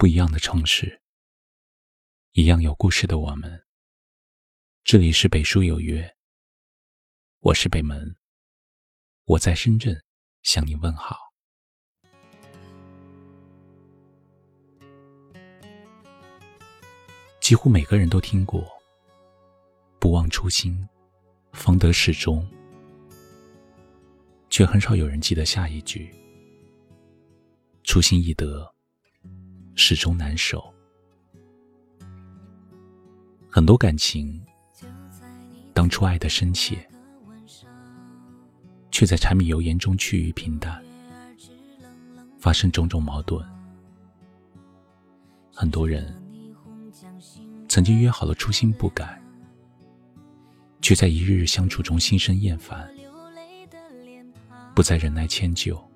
不一样的城市，一样有故事的我们。这里是北书有约，我是北门，我在深圳向你问好。几乎每个人都听过“不忘初心，方得始终”，却很少有人记得下一句：“初心易得。”始终难守，很多感情，当初爱的深切，却在柴米油盐中趋于平淡，发生种种矛盾。很多人曾经约好了初心不改，却在一日日相处中心生厌烦，不再忍耐迁就。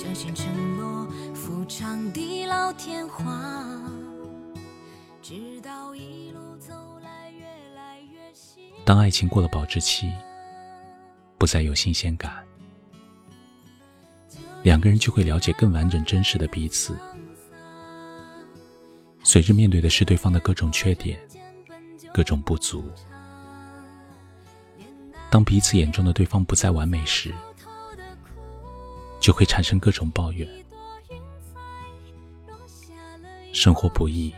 相信承诺夫唱地老天荒，直到一路走来越来越当爱情过了保质期，不再有新鲜感，两个人就会了解更完整真实的彼此。随之面对的是对方的各种缺点、各种不足，当彼此眼中的对方不再完美时。就会产生各种抱怨。生活不易，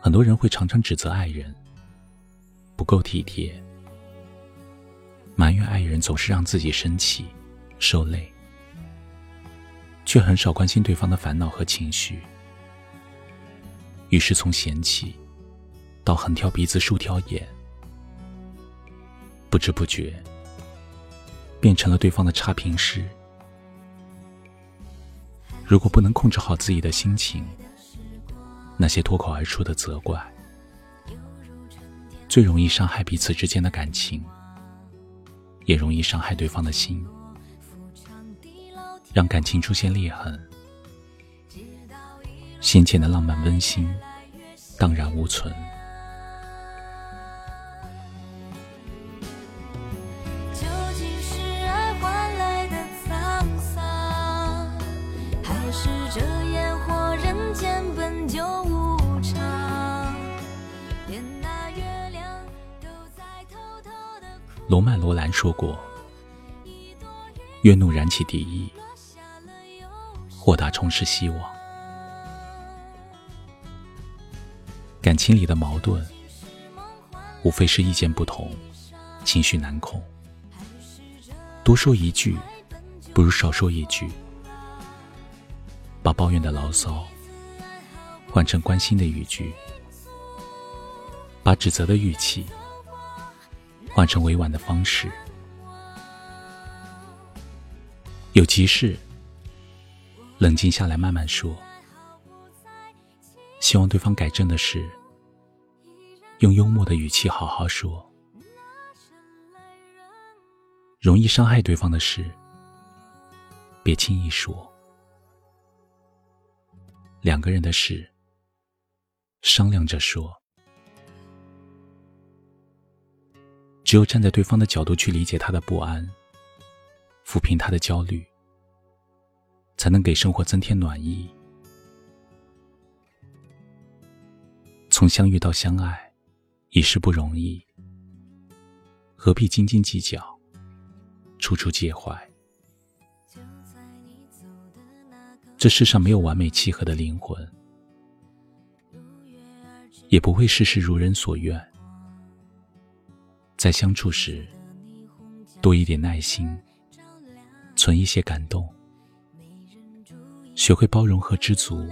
很多人会常常指责爱人不够体贴，埋怨爱人总是让自己生气、受累，却很少关心对方的烦恼和情绪。于是从嫌弃到横挑鼻子竖挑眼，不知不觉。变成了对方的差评师。如果不能控制好自己的心情，那些脱口而出的责怪，最容易伤害彼此之间的感情，也容易伤害对方的心，让感情出现裂痕，先前的浪漫温馨荡然无存。罗曼·罗兰说过：“怨怒燃起敌意，豁达充实希望。感情里的矛盾，无非是意见不同，情绪难控。多说一句，不如少说一句。把抱怨的牢骚换成关心的语句，把指责的语气。”换成委婉的方式，有急事，冷静下来慢慢说。希望对方改正的事，用幽默的语气好好说。容易伤害对方的事，别轻易说。两个人的事，商量着说。只有站在对方的角度去理解他的不安，抚平他的焦虑，才能给生活增添暖意。从相遇到相爱，已是不容易，何必斤斤计较，处处介怀？这世上没有完美契合的灵魂，也不会事事如人所愿。在相处时，多一点耐心，存一些感动，学会包容和知足，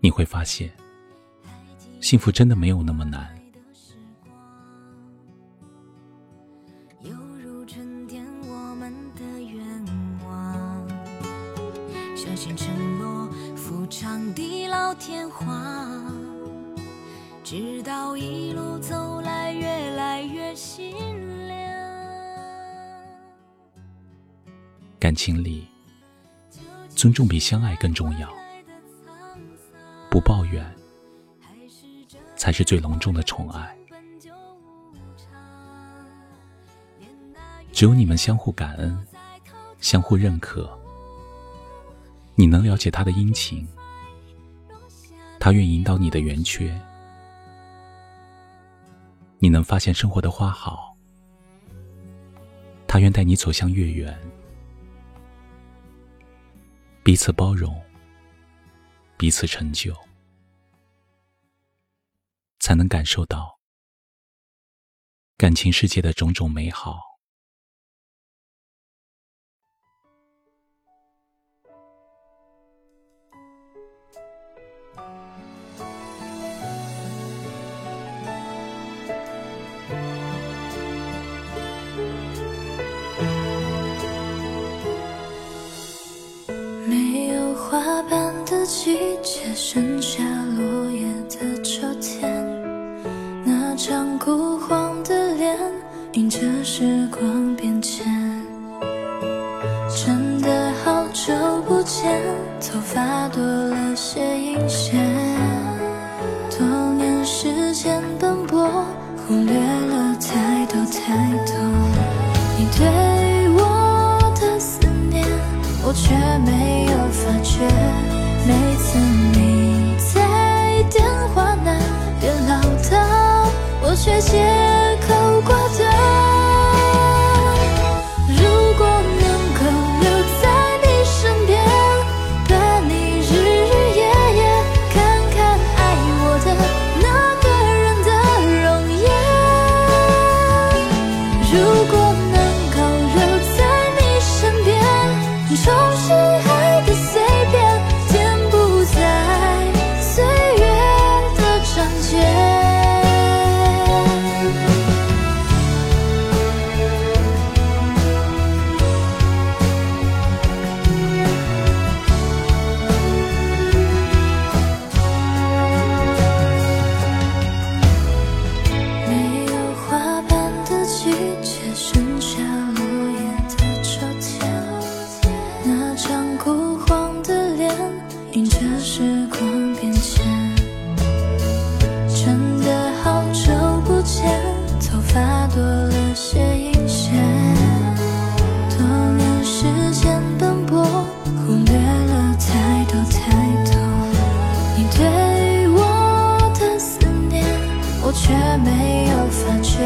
你会发现，幸福真的没有那么难。直到一路走心凉。感情里，尊重比相爱更重要。不抱怨，才是最隆重的宠爱。只有你们相互感恩，相互认可，你能了解他的殷勤，他愿引导你的圆缺，你能发现生活的花好，他愿带你走向月圆，彼此包容，彼此成就，才能感受到感情世界的种种美好。张枯黄的脸，迎着时光变迁。真的好久不见，头发多了些阴线，多年时间奔波，忽略了太多太多。你对借口挂断。如果能够留在你身边，伴你日日夜夜，看看爱我的那个人的容颜。如果能够留在你身边，重拾。却没有发觉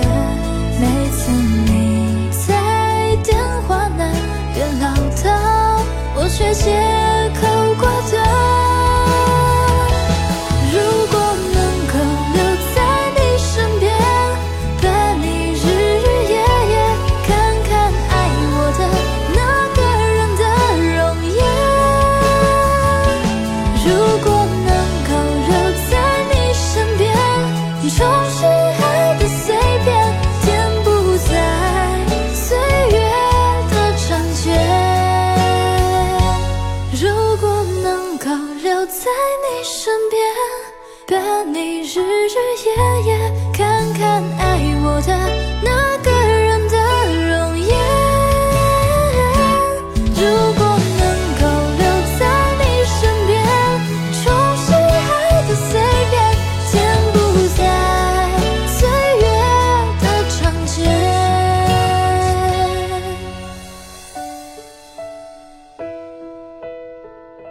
每次你在电话那边唠叨我却借口